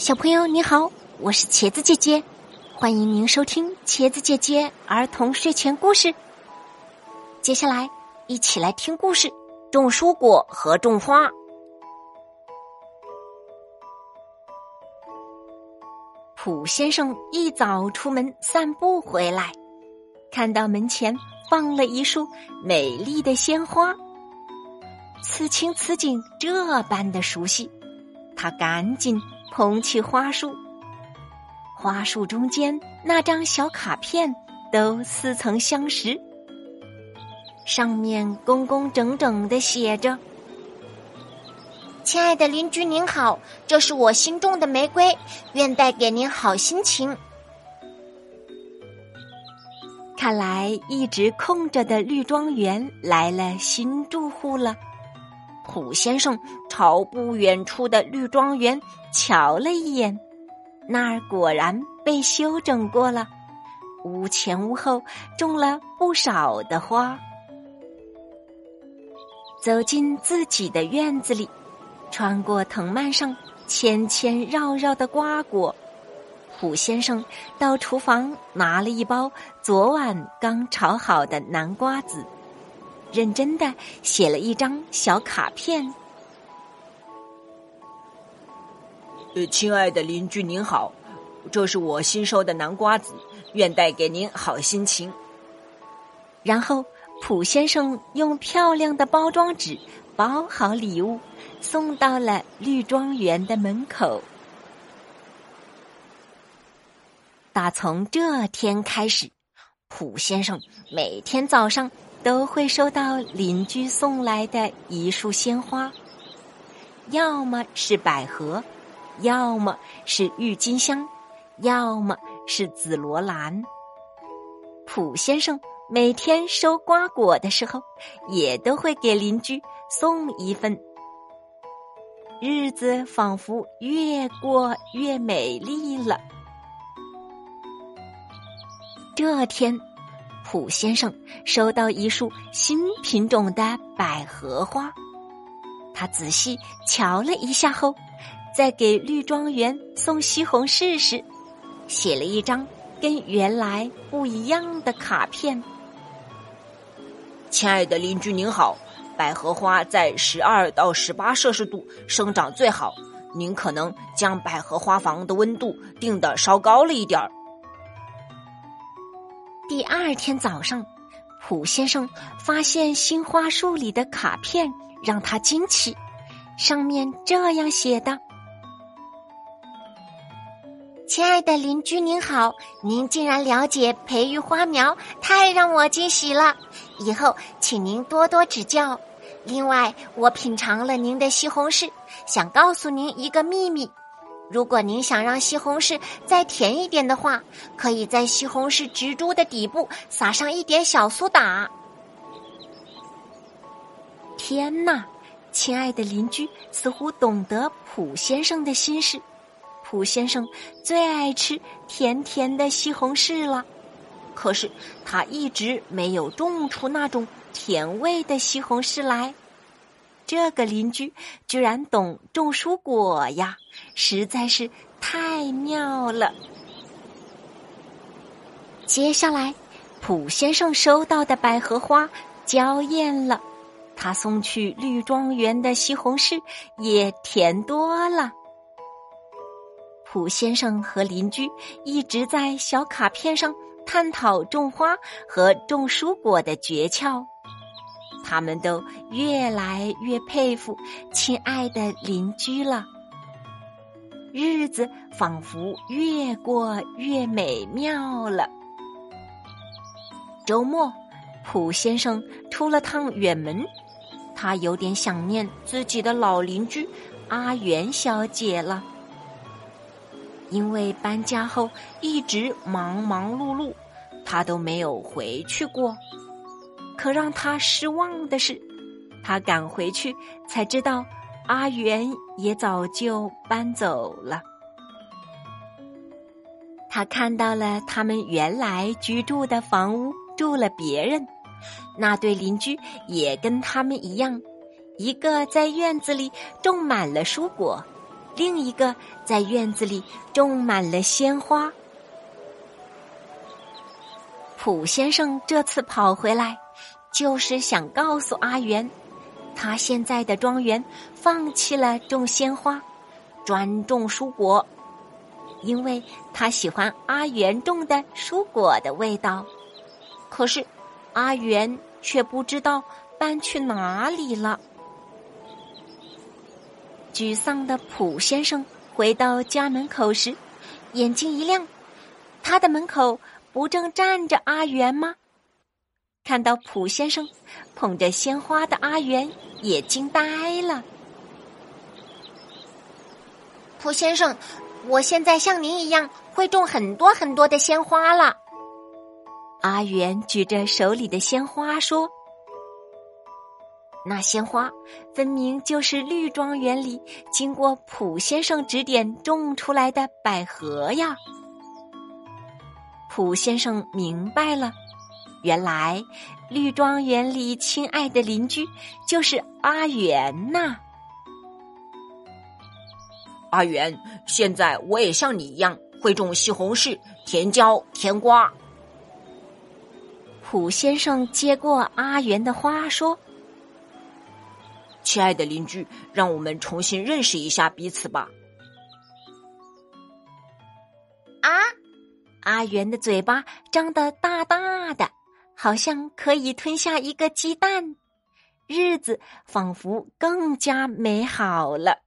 小朋友你好，我是茄子姐姐，欢迎您收听茄子姐姐儿童睡前故事。接下来一起来听故事：种蔬果和种花。普先生一早出门散步回来，看到门前放了一束美丽的鲜花，此情此景这般的熟悉，他赶紧。捧起花束，花束中间那张小卡片都似曾相识，上面工工整整的写着：“亲爱的邻居您好，这是我新种的玫瑰，愿带给您好心情。”看来一直空着的绿庄园来了新住户了。普先生朝不远处的绿庄园瞧了一眼，那儿果然被修整过了，屋前屋后种了不少的花。走进自己的院子里，穿过藤蔓上牵牵绕绕的瓜果，普先生到厨房拿了一包昨晚刚炒好的南瓜子。认真的写了一张小卡片。呃，亲爱的邻居您好，这是我新收的南瓜子，愿带给您好心情。然后，普先生用漂亮的包装纸包好礼物，送到了绿庄园的门口。打从这天开始，普先生每天早上。都会收到邻居送来的一束鲜花，要么是百合，要么是郁金香，要么是紫罗兰。普先生每天收瓜果的时候，也都会给邻居送一份。日子仿佛越过越美丽了。这天。普先生收到一束新品种的百合花，他仔细瞧了一下后，在给绿庄园送西红柿时，写了一张跟原来不一样的卡片。亲爱的邻居您好，百合花在十二到十八摄氏度生长最好，您可能将百合花房的温度定的稍高了一点儿。第二天早上，普先生发现新花束里的卡片让他惊奇，上面这样写的：“亲爱的邻居您好，您竟然了解培育花苗，太让我惊喜了！以后请您多多指教。另外，我品尝了您的西红柿，想告诉您一个秘密。”如果您想让西红柿再甜一点的话，可以在西红柿植株的底部撒上一点小苏打。天哪，亲爱的邻居似乎懂得普先生的心事。普先生最爱吃甜甜的西红柿了，可是他一直没有种出那种甜味的西红柿来。这个邻居居然懂种蔬果呀，实在是太妙了。接下来，普先生收到的百合花娇艳了，他送去绿庄园的西红柿也甜多了。普先生和邻居一直在小卡片上探讨种花和种蔬果的诀窍。他们都越来越佩服亲爱的邻居了，日子仿佛越过越美妙了。周末，普先生出了趟远门，他有点想念自己的老邻居阿元小姐了，因为搬家后一直忙忙碌碌，他都没有回去过。可让他失望的是，他赶回去才知道，阿元也早就搬走了。他看到了他们原来居住的房屋住了别人，那对邻居也跟他们一样，一个在院子里种满了蔬果，另一个在院子里种满了鲜花。普先生这次跑回来，就是想告诉阿元，他现在的庄园放弃了种鲜花，专种蔬果，因为他喜欢阿元种的蔬果的味道。可是，阿元却不知道搬去哪里了。沮丧的普先生回到家门口时，眼睛一亮，他的门口不正站着阿元吗？看到普先生捧着鲜花的阿元也惊呆了。普先生，我现在像您一样会种很多很多的鲜花了。阿元举着手里的鲜花说。那鲜花分明就是绿庄园里经过普先生指点种出来的百合呀！普先生明白了，原来绿庄园里亲爱的邻居就是阿元呐。阿元，现在我也像你一样会种西红柿、甜椒、甜瓜。普先生接过阿元的花说。亲爱的邻居，让我们重新认识一下彼此吧。啊！阿元的嘴巴张得大大的，好像可以吞下一个鸡蛋，日子仿佛更加美好了。